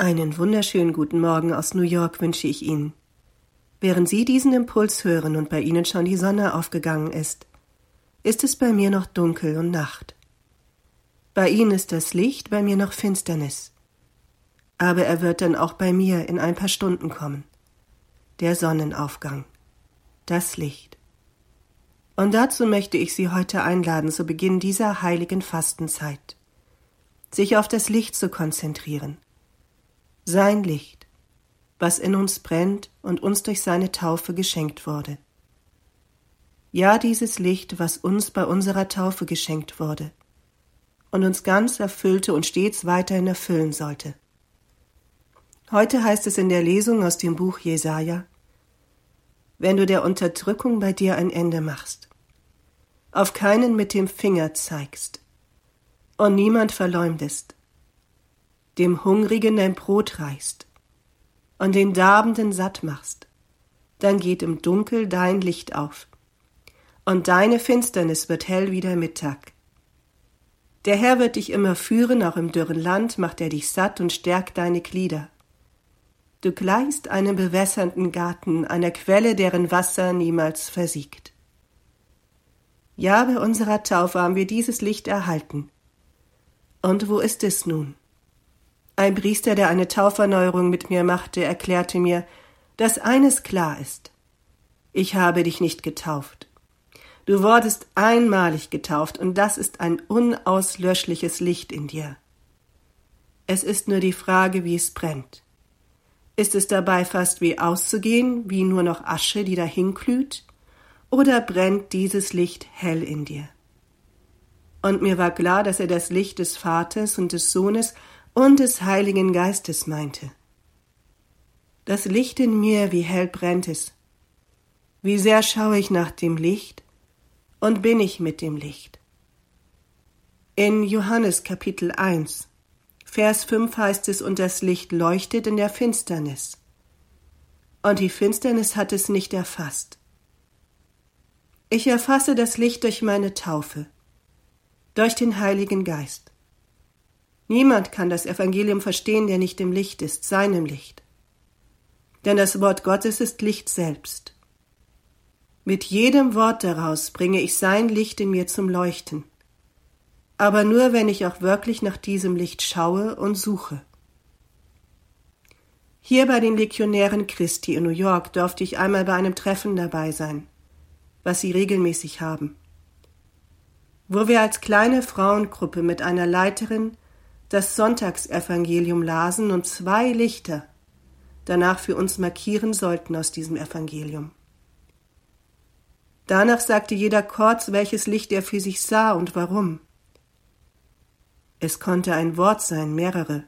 Einen wunderschönen guten Morgen aus New York wünsche ich Ihnen. Während Sie diesen Impuls hören und bei Ihnen schon die Sonne aufgegangen ist, ist es bei mir noch dunkel und Nacht. Bei Ihnen ist das Licht, bei mir noch Finsternis. Aber er wird dann auch bei mir in ein paar Stunden kommen. Der Sonnenaufgang. Das Licht. Und dazu möchte ich Sie heute einladen zu Beginn dieser heiligen Fastenzeit, sich auf das Licht zu konzentrieren – sein Licht, was in uns brennt und uns durch seine Taufe geschenkt wurde. Ja, dieses Licht, was uns bei unserer Taufe geschenkt wurde und uns ganz erfüllte und stets weiterhin erfüllen sollte. Heute heißt es in der Lesung aus dem Buch Jesaja, wenn du der Unterdrückung bei dir ein Ende machst, auf keinen mit dem Finger zeigst und niemand verleumdest, dem Hungrigen dein Brot reichst und den Darbenden satt machst, dann geht im Dunkel dein Licht auf, und deine Finsternis wird hell wie der Mittag. Der Herr wird dich immer führen, auch im dürren Land macht er dich satt und stärkt deine Glieder. Du gleichst einem bewässernden Garten, einer Quelle, deren Wasser niemals versiegt. Ja, bei unserer Taufe haben wir dieses Licht erhalten. Und wo ist es nun? Ein Priester, der eine Tauferneuerung mit mir machte, erklärte mir, dass eines klar ist. Ich habe dich nicht getauft. Du wurdest einmalig getauft, und das ist ein unauslöschliches Licht in dir. Es ist nur die Frage, wie es brennt. Ist es dabei fast wie auszugehen, wie nur noch Asche, die dahinglüht? Oder brennt dieses Licht hell in dir? Und mir war klar, dass er das Licht des Vaters und des Sohnes und des Heiligen Geistes meinte. Das Licht in mir, wie hell brennt es. Wie sehr schaue ich nach dem Licht und bin ich mit dem Licht. In Johannes Kapitel 1, Vers 5 heißt es, und das Licht leuchtet in der Finsternis. Und die Finsternis hat es nicht erfasst. Ich erfasse das Licht durch meine Taufe, durch den Heiligen Geist. Niemand kann das Evangelium verstehen, der nicht im Licht ist, seinem Licht. Denn das Wort Gottes ist Licht selbst. Mit jedem Wort daraus bringe ich sein Licht in mir zum Leuchten. Aber nur, wenn ich auch wirklich nach diesem Licht schaue und suche. Hier bei den Legionären Christi in New York durfte ich einmal bei einem Treffen dabei sein, was sie regelmäßig haben, wo wir als kleine Frauengruppe mit einer Leiterin das Sonntagsevangelium lasen und zwei Lichter danach für uns markieren sollten aus diesem Evangelium. Danach sagte jeder kurz, welches Licht er für sich sah und warum. Es konnte ein Wort sein, mehrere.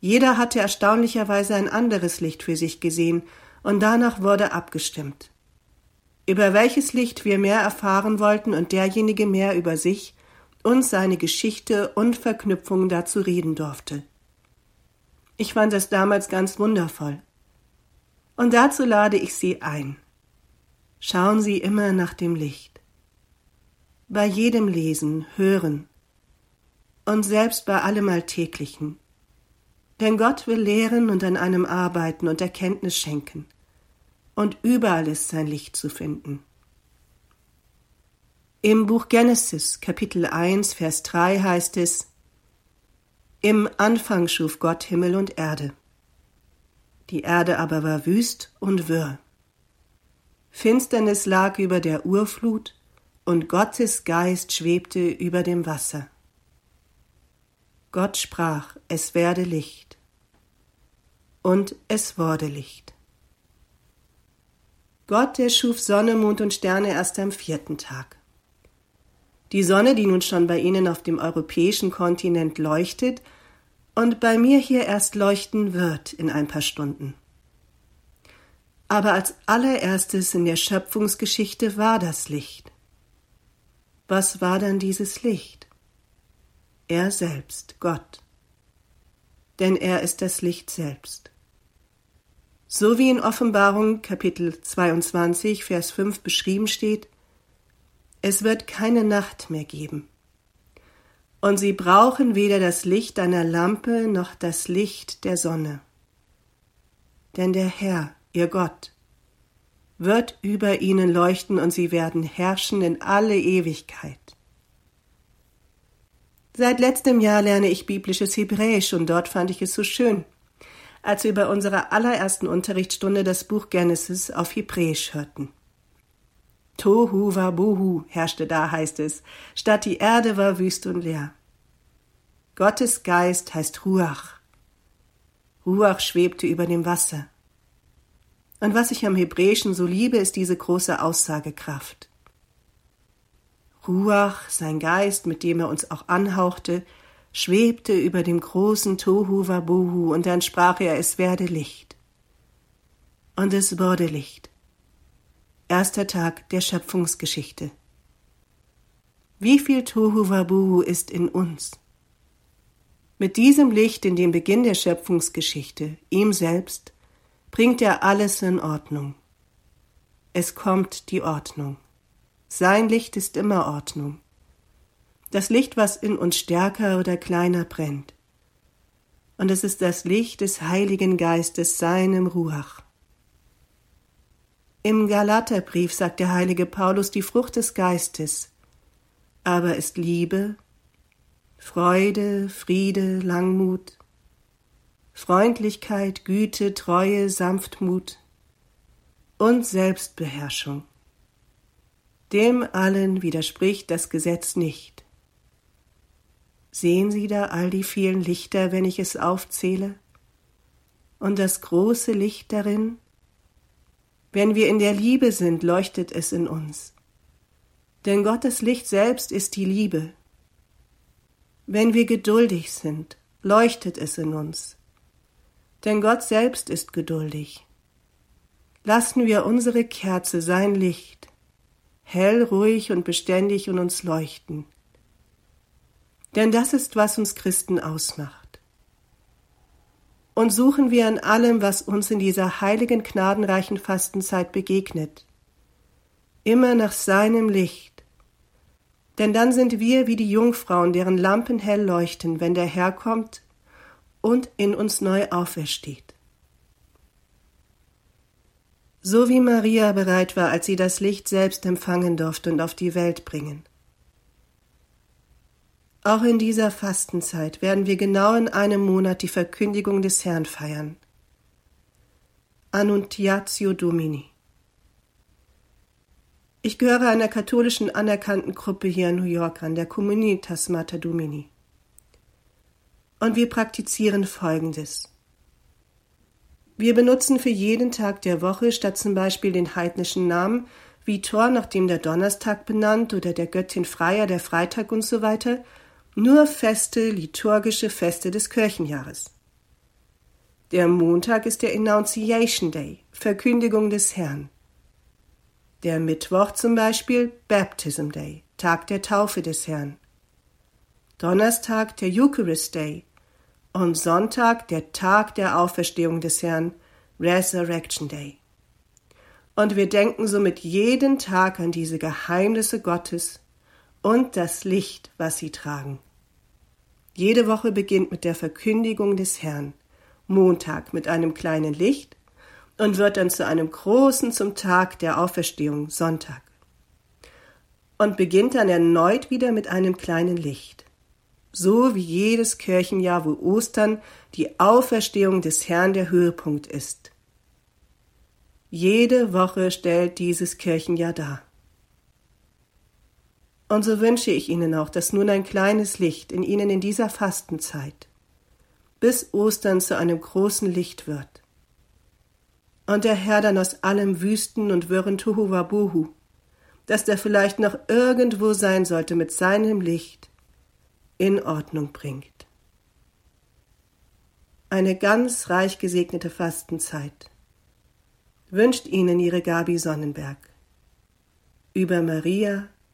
Jeder hatte erstaunlicherweise ein anderes Licht für sich gesehen, und danach wurde abgestimmt. Über welches Licht wir mehr erfahren wollten und derjenige mehr über sich und seine Geschichte und Verknüpfungen dazu reden durfte. Ich fand das damals ganz wundervoll. Und dazu lade ich Sie ein. Schauen Sie immer nach dem Licht. Bei jedem Lesen, Hören und selbst bei allem Alltäglichen. Denn Gott will lehren und an einem arbeiten und Erkenntnis schenken. Und überall ist sein Licht zu finden. Im Buch Genesis Kapitel 1 Vers 3 heißt es Im Anfang schuf Gott Himmel und Erde. Die Erde aber war wüst und wirr. Finsternis lag über der Urflut, und Gottes Geist schwebte über dem Wasser. Gott sprach, es werde Licht. Und es wurde Licht. Gott, der schuf Sonne, Mond und Sterne erst am vierten Tag. Die Sonne, die nun schon bei Ihnen auf dem europäischen Kontinent leuchtet und bei mir hier erst leuchten wird in ein paar Stunden. Aber als allererstes in der Schöpfungsgeschichte war das Licht. Was war dann dieses Licht? Er selbst, Gott. Denn er ist das Licht selbst. So wie in Offenbarung Kapitel 22, Vers 5 beschrieben steht, es wird keine Nacht mehr geben. Und sie brauchen weder das Licht einer Lampe noch das Licht der Sonne. Denn der Herr, ihr Gott, wird über ihnen leuchten und sie werden herrschen in alle Ewigkeit. Seit letztem Jahr lerne ich biblisches Hebräisch und dort fand ich es so schön, als wir bei unserer allerersten Unterrichtsstunde das Buch Genesis auf Hebräisch hörten. Tohu Wabuhu herrschte da, heißt es, statt die Erde war wüst und leer. Gottes Geist heißt Ruach. Ruach schwebte über dem Wasser. Und was ich am Hebräischen so liebe, ist diese große Aussagekraft. Ruach, sein Geist, mit dem er uns auch anhauchte, schwebte über dem großen Tohu Wabuhu, und dann sprach er, es werde Licht. Und es wurde Licht. Erster Tag der Schöpfungsgeschichte. Wie viel Tohu Wabuhu ist in uns? Mit diesem Licht in dem Beginn der Schöpfungsgeschichte, ihm selbst, bringt er alles in Ordnung. Es kommt die Ordnung. Sein Licht ist immer Ordnung. Das Licht, was in uns stärker oder kleiner brennt. Und es ist das Licht des Heiligen Geistes, seinem Ruach. Im Galaterbrief sagt der heilige Paulus die Frucht des Geistes, aber ist Liebe, Freude, Friede, Langmut, Freundlichkeit, Güte, Treue, Sanftmut und Selbstbeherrschung. Dem allen widerspricht das Gesetz nicht. Sehen Sie da all die vielen Lichter, wenn ich es aufzähle? Und das große Licht darin? Wenn wir in der Liebe sind, leuchtet es in uns. Denn Gottes Licht selbst ist die Liebe. Wenn wir geduldig sind, leuchtet es in uns. Denn Gott selbst ist geduldig. Lassen wir unsere Kerze sein Licht, hell, ruhig und beständig in uns leuchten. Denn das ist, was uns Christen ausmacht und suchen wir an allem, was uns in dieser heiligen, gnadenreichen Fastenzeit begegnet. Immer nach seinem Licht. Denn dann sind wir wie die Jungfrauen, deren Lampen hell leuchten, wenn der Herr kommt und in uns neu aufersteht. So wie Maria bereit war, als sie das Licht selbst empfangen durfte und auf die Welt bringen. Auch in dieser Fastenzeit werden wir genau in einem Monat die Verkündigung des Herrn feiern. Annuntiatio Domini. Ich gehöre einer katholischen anerkannten Gruppe hier in New York an, der Communitas Mater Domini. Und wir praktizieren Folgendes. Wir benutzen für jeden Tag der Woche statt zum Beispiel den heidnischen Namen wie Thor, nach dem der Donnerstag benannt, oder der Göttin Freier, der Freitag und so weiter, nur feste liturgische Feste des Kirchenjahres. Der Montag ist der Annunciation Day, Verkündigung des Herrn. Der Mittwoch zum Beispiel Baptism Day, Tag der Taufe des Herrn. Donnerstag der Eucharist Day und Sonntag der Tag der Auferstehung des Herrn, Resurrection Day. Und wir denken somit jeden Tag an diese Geheimnisse Gottes und das Licht, was sie tragen. Jede Woche beginnt mit der Verkündigung des Herrn, Montag mit einem kleinen Licht und wird dann zu einem großen zum Tag der Auferstehung, Sonntag. Und beginnt dann erneut wieder mit einem kleinen Licht. So wie jedes Kirchenjahr, wo Ostern die Auferstehung des Herrn der Höhepunkt ist. Jede Woche stellt dieses Kirchenjahr dar. Und so wünsche ich Ihnen auch, dass nun ein kleines Licht in Ihnen in dieser Fastenzeit bis Ostern zu einem großen Licht wird. Und der Herr dann aus allem Wüsten und wirren Tohuwabohu, das der vielleicht noch irgendwo sein sollte, mit seinem Licht in Ordnung bringt. Eine ganz reich gesegnete Fastenzeit wünscht Ihnen Ihre Gabi Sonnenberg. Über Maria